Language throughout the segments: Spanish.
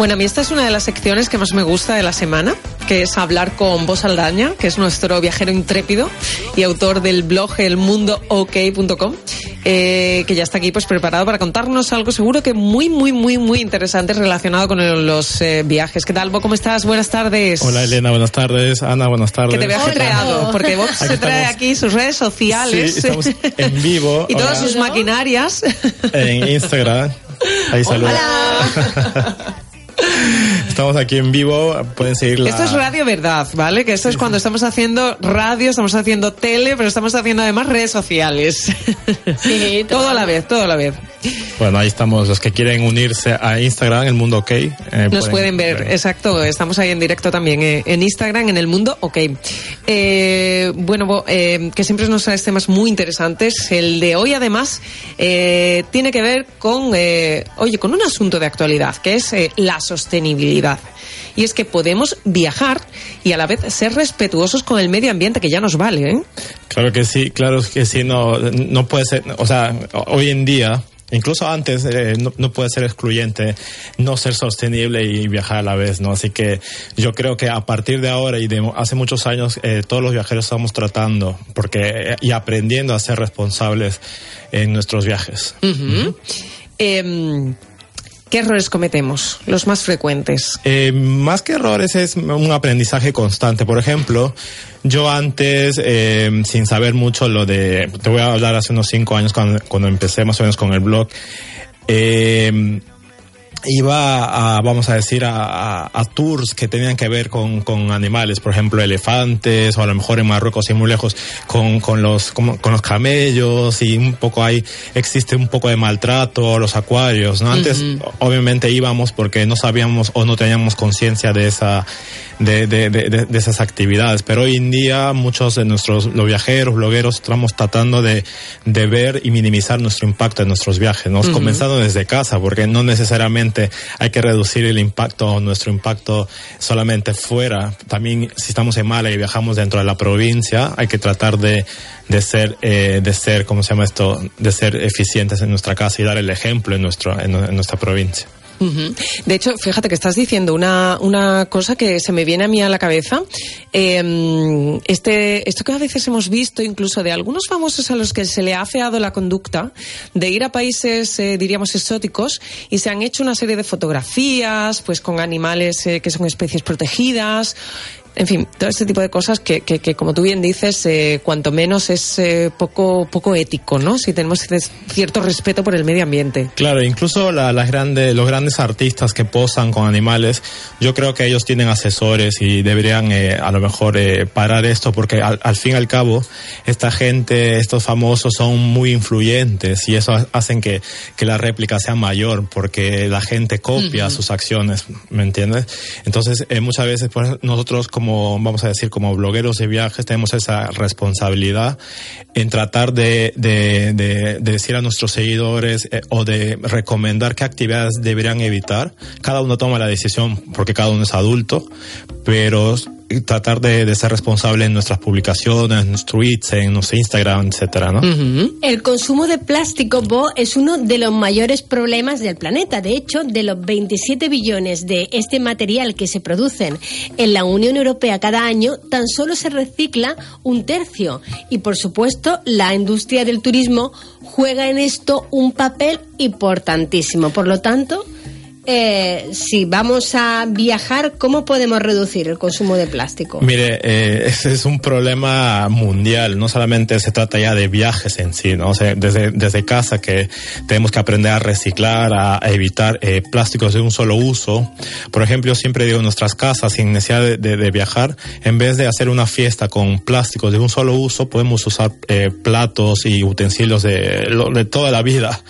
Bueno, a mí esta es una de las secciones que más me gusta de la semana, que es hablar con Vos Aldaña, que es nuestro viajero intrépido y autor del blog elmundook.com, eh, que ya está aquí pues preparado para contarnos algo seguro que muy, muy, muy, muy interesante relacionado con el- los eh, viajes. ¿Qué tal, Bo? ¿Cómo estás? Buenas tardes. Hola Elena, buenas tardes. Ana, buenas tardes. Que te veo ajetreado, porque Aquí se trae estamos. aquí sus redes sociales. Sí, estamos en vivo. y todas Hola. sus maquinarias. En Instagram. Ahí saludos. Estamos aquí en vivo. Pueden seguir la... Esto es radio verdad, ¿vale? Que esto es cuando estamos haciendo radio, estamos haciendo tele, pero estamos haciendo además redes sociales. Sí, todo a la vez, todo a la vez. Bueno, ahí estamos. Los que quieren unirse a Instagram, El Mundo OK. eh, Nos pueden ver, exacto. Estamos ahí en directo también eh, en Instagram, en el mundo, ok. Eh, bueno, eh, que siempre nos traes temas muy interesantes. El de hoy, además, eh, tiene que ver con, eh, oye, con un asunto de actualidad, que es eh, la sostenibilidad. Y es que podemos viajar y a la vez ser respetuosos con el medio ambiente, que ya nos vale, ¿eh? Claro que sí, claro que sí. No, no puede ser. O sea, hoy en día. Incluso antes eh, no, no puede ser excluyente no ser sostenible y viajar a la vez, ¿no? Así que yo creo que a partir de ahora y de hace muchos años eh, todos los viajeros estamos tratando porque y aprendiendo a ser responsables en nuestros viajes. ¿Qué errores cometemos? Los más frecuentes. Eh, más que errores es un aprendizaje constante. Por ejemplo, yo antes, eh, sin saber mucho lo de, te voy a hablar hace unos cinco años cuando, cuando empecé más o menos con el blog, eh, iba a, vamos a decir, a, a- a tours que tenían que ver con, con animales, por ejemplo, elefantes, o a lo mejor en Marruecos y muy lejos, con, con los, con, con los camellos, y un poco ahí existe un poco de maltrato, los acuarios, ¿no? Antes, obviamente íbamos porque no sabíamos o no teníamos conciencia de esa, de, de, de, de- esas actividades, pero hoy en día muchos de nuestros los viajeros, blogueros, estamos tratando de, de ver y minimizar nuestro impacto en nuestros viajes, ¿no? Ujú. Comenzando desde casa, porque no necesariamente hay que reducir el impacto, nuestro impacto solamente fuera. También si estamos en Mala y viajamos dentro de la provincia, hay que tratar de, de ser, eh, de ser, ¿cómo se llama esto? De ser eficientes en nuestra casa y dar el ejemplo en en nuestra provincia. De hecho, fíjate que estás diciendo una, una cosa que se me viene a mí a la cabeza. Eh, este, esto que a veces hemos visto, incluso de algunos famosos a los que se le ha afeado la conducta, de ir a países, eh, diríamos, exóticos, y se han hecho una serie de fotografías, pues con animales eh, que son especies protegidas. En fin, todo este tipo de cosas que, que, que, como tú bien dices, eh, cuanto menos es eh, poco, poco ético, ¿no? Si tenemos cierto respeto por el medio ambiente. Claro, incluso la- las grandes, los grandes artistas que posan con animales, yo creo que ellos tienen asesores y deberían eh, a lo mejor eh, parar esto porque al, al fin y al cabo esta gente, estos famosos son muy influyentes y eso ha- hacen que, que la réplica sea mayor porque la gente copia Ujú. sus acciones, ¿me entiendes? Entonces eh, muchas veces pues, nosotros como, vamos a decir, como blogueros de viajes tenemos esa responsabilidad en tratar de, de, de- de decir a nuestros seguidores eh, o de recomendar qué actividades deberían evitar. Cada uno toma la decisión porque cada uno es adulto, pero tratar de, de ser responsable en nuestras publicaciones, en nuestros tweets, en nuestro Instagram, etcétera, ¿no? El consumo de plástico, Bo, es uno de los mayores problemas del planeta. De hecho, de los 27 billones de este material que se producen en la Unión Europea cada año, tan solo se recicla un tercio. Y, por supuesto, la industria del turismo juega en esto un papel importantísimo. Por lo tanto, eh, si vamos a viajar, ¿cómo podemos reducir el consumo de plástico? Mire, eh, ese es un problema mundial, no solamente se trata ya de viajes en sí, ¿no? O sea, desde, desde casa que tenemos que aprender a reciclar, a, a evitar eh, plásticos de un solo uso. Por ejemplo, siempre digo en nuestras casas, sin necesidad de, de- de viajar, en vez de hacer una fiesta con plásticos de un solo uso, podemos usar eh, platos y utensilios de, de toda la vida.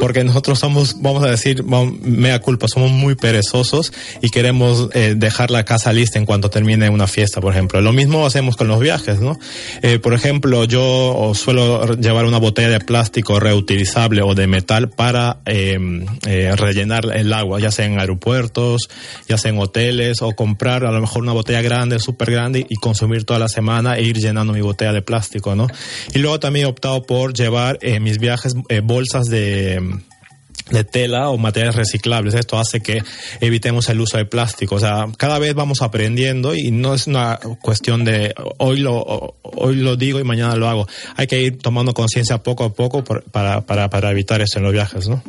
Porque nosotros somos, vamos a decir, mea culpa culpa, somos muy perezosos y queremos eh, dejar la casa lista en cuanto termine una fiesta, por ejemplo. Lo mismo hacemos con los viajes, ¿no? Eh, por ejemplo, yo suelo llevar una botella de plástico reutilizable o de metal para em, eh, rellenar el agua, ya sea en aeropuertos, ya sea en hoteles, o comprar a lo mejor una botella grande, súper grande, y consumir toda la semana e ir llenando mi botella de plástico, ¿no? Y luego también he optado por llevar en mis viajes bolsas de de tela o materiales reciclables. Esto hace que evitemos el uso de plástico. O sea, cada vez vamos aprendiendo y no es una cuestión de hoy lo, hoy lo digo y mañana lo hago. Hay que ir tomando conciencia poco a poco para, para, para, evitar eso en los viajes, ¿no?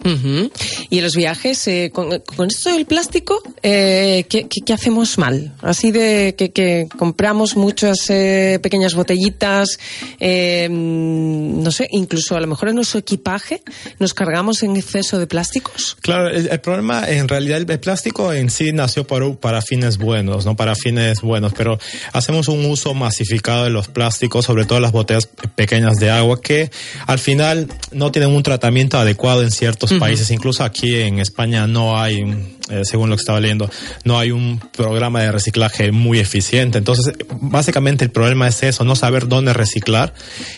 Y en los viajes, eh, con, esto del plástico, eh, ¿qué, qué, hacemos mal? Así de que, que compramos muchas eh, pequeñas botellitas, eh, no sé, incluso a lo mejor en nuestro equipaje nos cargamos en exceso de plásticos? Claro, el, problema en realidad el, plástico en sí nació para, para fines buenos, no para fines buenos, pero hacemos un uso masificado de los plásticos, sobre todo las botellas pequeñas de agua, que al final no tienen un tratamiento adecuado en ciertos países. Incluso aquí en España no hay, eh, según lo que estaba leyendo, no hay un programa de reciclaje muy eficiente. Entonces, básicamente el problema es eso, no saber dónde reciclar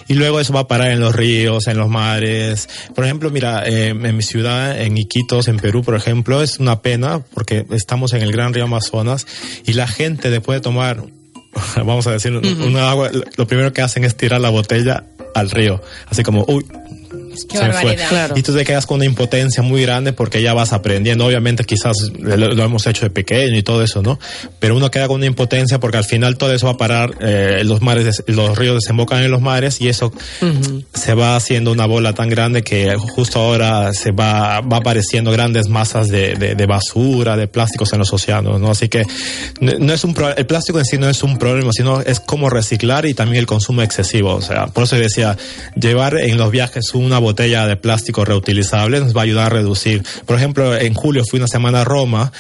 y luego eso va a parar en los ríos, en los mares. Por ejemplo, mira, eh, en mi ciudad en Iquitos, en Perú, por ejemplo, es una pena porque estamos en el gran río Amazonas y la gente después de tomar, vamos a decir, una agua, lo primero que hacen es tirar la botella al río. Así como, uy, se fue. Y tú te quedas con una impotencia muy grande porque ya vas aprendiendo. Obviamente quizás lo, hemos hecho de pequeño y todo eso, ¿no? Pero uno queda con una impotencia porque al final todo eso va a parar, eh, los mares, los ríos desembocan en los mares y eso se va haciendo una bola tan grande que justo ahora se va, va apareciendo grandes masas de, de, basura, de plásticos en los océanos, ¿no? Así que no es un el plástico en sí no es un problema, sino es cómo reciclar y también el consumo excesivo. O sea, por eso decía, llevar en los viajes una botella de plástico reutilizable nos va a ayudar a reducir. Por ejemplo, en julio fui una semana a Roma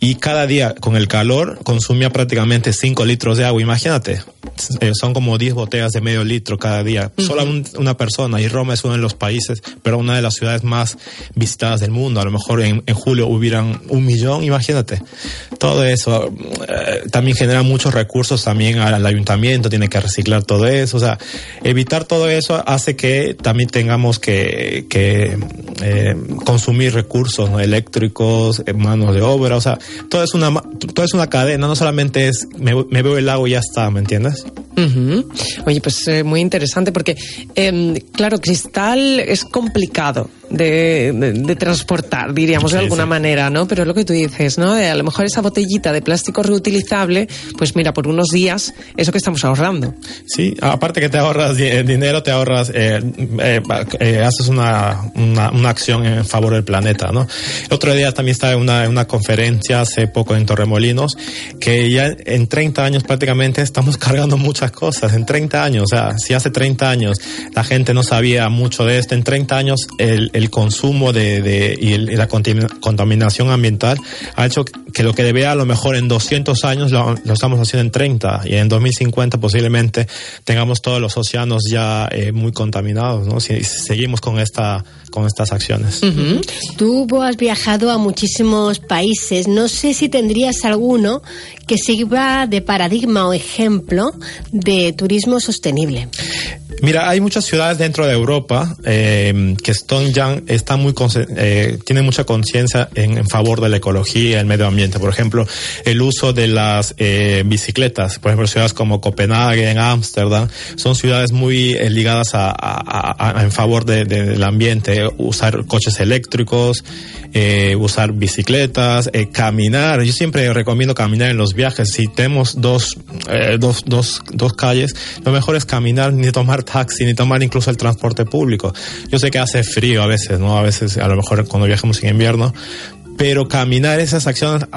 y cada día con el calor consumía prácticamente 5 litros de agua. Imagínate, eh, son como 10 botellas de medio litro cada día. Solo una persona y Roma es uno de los países, pero una de las ciudades más visitadas del mundo. A lo mejor en, julio hubieran un millón, imagínate. Todo eso eh, también genera muchos recursos también al ayuntamiento, tiene que reciclar todo eso. O sea, evitar todo eso hace que también tengamos que que, eh, consumir recursos eléctricos, manos de obra, o sea, todo es una, todo es una cadena, no solamente es me, veo el lago y ya está, ¿me entiendes? Oye, pues eh, muy interesante porque, em, claro, cristal es complicado de, transportar, diríamos de alguna manera, ¿no? Pero lo que tú dices, ¿no? a lo mejor esa botellita de plástico reutilizable, pues mira, por unos días, eso que estamos ahorrando. Sí, aparte que te ahorras dinero, te ahorras eh, haces una, una, una, acción en favor del planeta, ¿no? El otro día también estaba en una, una conferencia hace poco en Torremolinos, que ya en 30 años prácticamente estamos cargando muchas cosas, en 30 años, o sea, si hace 30 años la gente no sabía mucho de esto, en 30 años el, el consumo de, de y, la contaminación ambiental ha hecho que lo que debía a lo mejor en 200 años lo, lo estamos haciendo en 30 y en 2050 posiblemente tengamos todos los océanos ya eh, muy contaminados, ¿no? Si, seguimos con esta con estas acciones. Tú has viajado a muchísimos países. No sé si tendrías alguno que sirva de paradigma o ejemplo de turismo sostenible. Mira, hay muchas ciudades dentro de Europa eh, que están ya están muy eh, tienen mucha conciencia en, favor de la ecología el medio ambiente. Por ejemplo, el uso de las eh, bicicletas. Por ejemplo, ciudades como Copenhague, Ámsterdam, son ciudades muy eh, ligadas a, a, a, en favor de, de, del ambiente. Usar coches eléctricos, eh, usar bicicletas, eh, caminar. Yo siempre recomiendo caminar en los viajes. Si tenemos dos, eh, dos, dos, dos calles, lo mejor es caminar, ni tomar taxi, ni tomar incluso el transporte público. Yo sé que hace frío a veces, ¿no? A veces, a lo mejor cuando viajamos en invierno, pero caminar esas acciones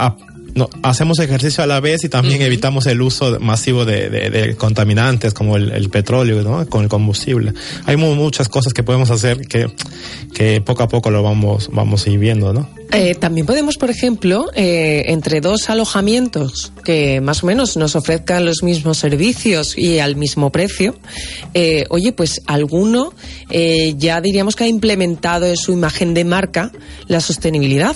no, hacemos ejercicio a la vez y también evitamos el uso masivo de, de, contaminantes como el, el, petróleo, ¿no? Con el combustible. Hay muchas cosas que podemos hacer que, que poco a poco lo vamos, vamos a ir viendo, ¿no? Eh, también podemos, por ejemplo, eh, entre dos alojamientos que más o menos nos ofrezcan los mismos servicios y al mismo precio, eh, oye, pues alguno ya diríamos que ha implementado en su imagen de marca la sostenibilidad.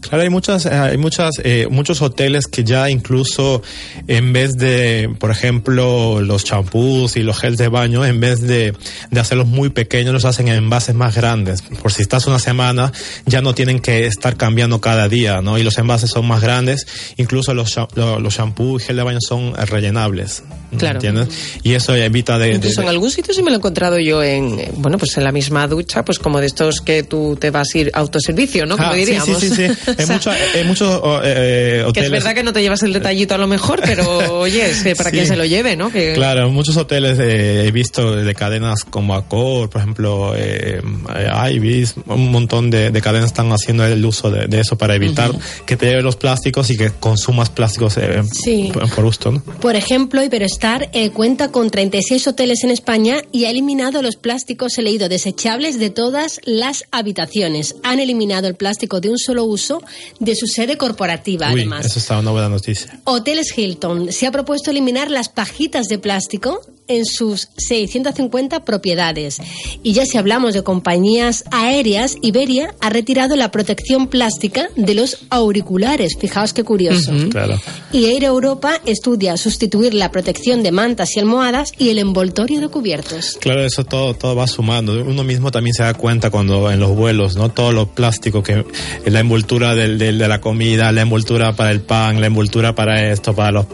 Claro, hay muchas, eh, hay muchas, eh, muchos hoteles que ya incluso en vez de, por ejemplo, los champús y los gels de baño, en vez de, de hacerlos muy pequeños, los hacen en envases más grandes. Por si estás una semana, ya no tienen que estar cambiando cada día, ¿no? Y los envases son más grandes. Incluso los, los champús y gel de baño son rellenables. Claro. ¿Entiendes? Y eso evita de, de- Incluso en de- algún sitio sí me lo he encontrado yo en, eh, bueno, pues en la misma ducha, pues como de estos que tú te vas a ir autoservicio, ¿no? Como Ah, sí, diríamos. Sí, sí, sí. O En sea, muchos, en muchos oh, eh, que hoteles. es verdad que no te llevas el detallito a lo mejor, pero oye, es que para Sí. quien se lo lleve, ¿no? Que, Claro, en muchos hoteles eh, he visto de cadenas como Accor, por ejemplo, eh, eh, Ibis, un montón de, de cadenas están haciendo el uso de, de eso para evitar que te lleve los plásticos y que consumas plásticos eh, Sí. por, por gusto, ¿no? Por ejemplo, Iberostar eh, cuenta con 36 hoteles en España y ha eliminado los plásticos, he leído, desechables de todas las habitaciones. Han eliminado el plástico de un solo uso de su sede corporativa, Uy, además. eso está una buena noticia. Hoteles Hilton se ha propuesto eliminar las pajitas de plástico en sus 650 propiedades. Y ya si hablamos de compañías aéreas, Iberia ha retirado la protección plástica de los auriculares. Fijaos qué curioso. Claro. Y Air Europa estudia sustituir la protección de mantas y almohadas y el envoltorio de cubiertos. Claro, eso todo, todo va sumando. Uno mismo también se da cuenta cuando en los vuelos, ¿no? Todo lo plástico que, la envoltura del, del- de la comida, la envoltura para el pan, la envoltura para esto, para los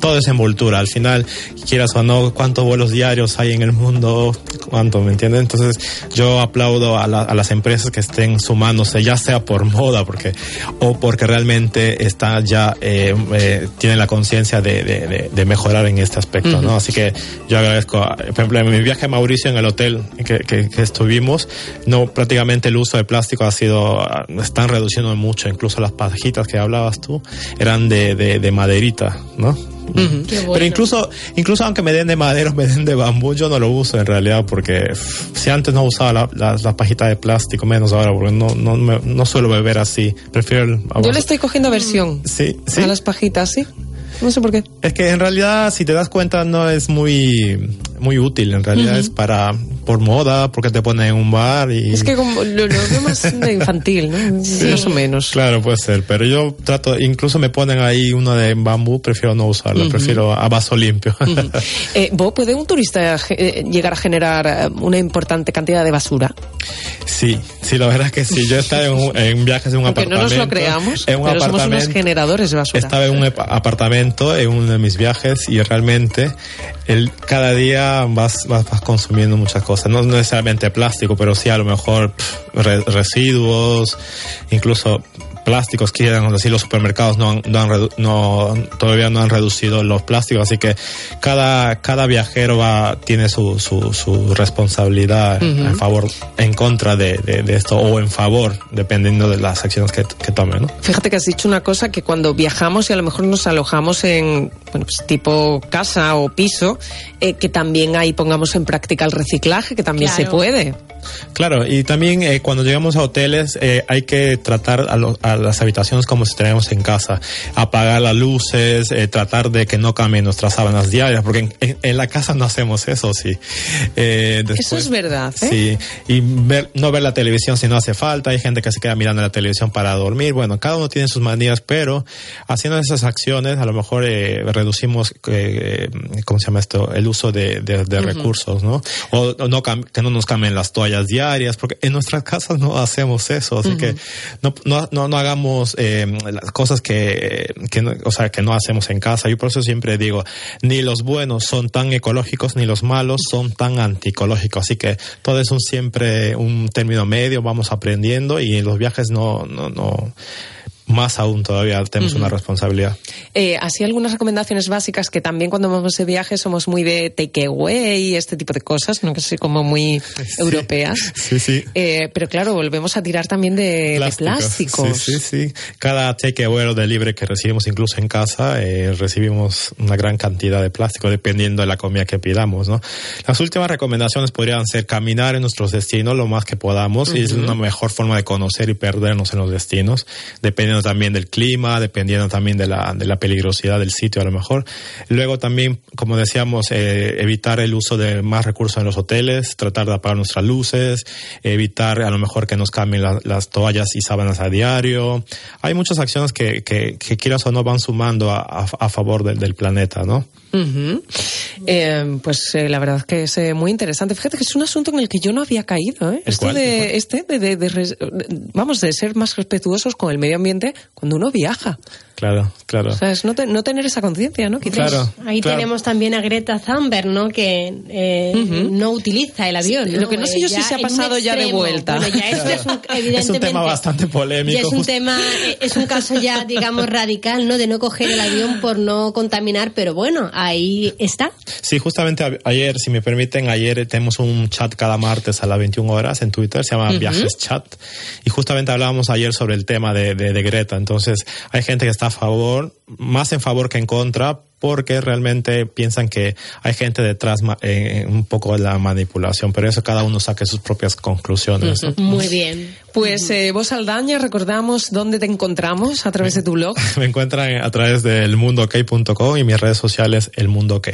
todo es envoltura. Al final, quieras o no, cuántos vuelos diarios hay en el mundo, cuánto, ¿me entiendes? Entonces, yo aplaudo a, la- a las empresas que estén sumándose, ya sea por moda, porque o porque realmente está ya eh, eh, tienen la conciencia de, de- de- de mejorar en este aspecto, ¿no? Así que yo agradezco, a- por ejemplo, en mi viaje a Mauricio en el hotel que, que- que estuvimos, no prácticamente el uso de plástico ha sido, están reduciendo mucho, incluso las pajitas que hablabas tú eran de, de, de maderita, ¿no? Qué bueno. Pero incluso, incluso aunque me den de madera o me den de bambú, yo no lo uso en realidad porque si antes no usaba la, la, la pajita de plástico, menos ahora porque no, no, me- no suelo beber así. Prefiero el Yo le estoy cogiendo versión Sí, sí. a las pajitas, sí. No sé por qué. Es que en realidad, si te das cuenta, no es muy, muy útil. En realidad es para, por moda, porque te ponen en un bar y... Es que como lo, lo veo más de infantil, ¿no? Más o menos. Claro, puede ser, pero yo trato, incluso me ponen ahí uno de bambú, prefiero no usarlo, prefiero a vaso limpio. Eh, ¿Bo, ¿Puede un turista eh, llegar a generar eh, una importante cantidad de basura? Sí, sí, la verdad es que sí. Yo estaba en, un- en viajes en un Aunque no nos apartamento. lo creamos, en un pero somos unos apartamento. generadores de basura. Estaba en un apartamento en uno de mis viajes y realmente el, cada día vas, vas, vas consumiendo muchas cosas. No necesariamente plástico, pero sí a lo mejor pff, re- residuos, incluso plásticos quieran decir los supermercados no, han- no han no todavía no han reducido los plásticos así que cada cada viajero va tiene su su, su responsabilidad en favor en contra de, de, de esto o en favor dependiendo de las acciones que, que tome ¿no? Fíjate que has dicho una cosa que cuando viajamos y a lo mejor nos alojamos en, bueno, pues tipo casa o piso, eh, que también ahí pongamos en práctica el reciclaje, que también se puede. Claro, y también eh, cuando llegamos a hoteles eh, hay que tratar a, lo- a las habitaciones como si estuviéramos en casa, apagar las luces, eh, tratar de que no cambien nuestras sábanas diarias, porque en, en- en la casa no hacemos eso, sí. Eh, Eso es verdad, ¿eh? Sí, y ver, no ver la televisión si no hace falta, hay gente que se queda mirando la televisión para dormir, bueno, cada uno tiene sus manías, pero haciendo esas acciones a lo mejor eh, reducimos, eh, ¿cómo se llama esto? El uso de, de- de recursos, ¿no? O, o no que no nos cambien las toallas diarias, porque en nuestras casas no hacemos eso, así que no, no, no, no hagamos eh, las cosas que, que no, o sea, que no hacemos en casa. Yo por eso siempre digo, ni los buenos son tan ecológicos, ni los malos son tan anticológicos, así que todo es un siempre un término medio, vamos aprendiendo y en los viajes no, no, no, más aún todavía tenemos una responsabilidad. Eh, así algunas recomendaciones básicas que también cuando vamos de viaje somos muy de takeaway y este tipo de cosas, ¿no? que soy como muy europeas. Sí, sí. Eh, pero claro, volvemos a tirar también de, de plásticos. Sí, sí, sí. Cada takeaway o delivery que recibimos incluso en casa, eh, recibimos una gran cantidad de plástico dependiendo de la comida que pidamos, ¿no? Las últimas recomendaciones podrían ser caminar en nuestros destinos lo más que podamos y es una mejor forma de conocer y perdernos en los destinos, dependiendo también del clima, dependiendo también de la, de la peligrosidad del sitio a lo mejor. Luego también, como decíamos, eh, evitar el uso de más recursos en los hoteles, tratar de apagar nuestras luces, evitar a lo mejor que nos cambien la- las toallas y sábanas a diario. Hay muchas acciones que, que, que quieras o no van sumando a, a, favor del- del planeta, ¿no? Ujú. Eh, pues eh, la verdad es que es eh, muy interesante. Fíjate que es un asunto en el que yo no había caído. ¿eh? ¿El Esto de, este, de, de- vamos, de ser más respetuosos con el medio ambiente cuando uno viaja. Claro, claro. O sea, es no, te- no tener esa conciencia, ¿no? Quizás. Claro. Ahí claro. tenemos también a Greta Thunberg, ¿no? Que eh, no utiliza el avión. Sí, lo que no sé yo si Ya se ha pasado ya de vuelta. Bueno, ya esto es un, Es un evidentemente. tema bastante polémico. Ya es un justo- tema, eh, es un caso ya, digamos, radical, ¿no? De no coger el avión por no contaminar, pero bueno, ahí está. Sí, justamente ayer, si me permiten, ayer tenemos un chat cada martes a las 21 horas en Twitter, se llama Viajes Chat, y justamente hablábamos ayer sobre el tema de, de, de Greta. Entonces, hay gente que está a favor, más en favor que en contra, porque realmente piensan que hay gente detrás eh, un poco de la manipulación, pero eso cada uno saque sus propias conclusiones. ¿no? Muy bien. Pues eh, vos, Aldaña, recordamos dónde te encontramos a través de tu blog. Me encuentran a través del mundook.com y mis redes sociales El Mundo Ok.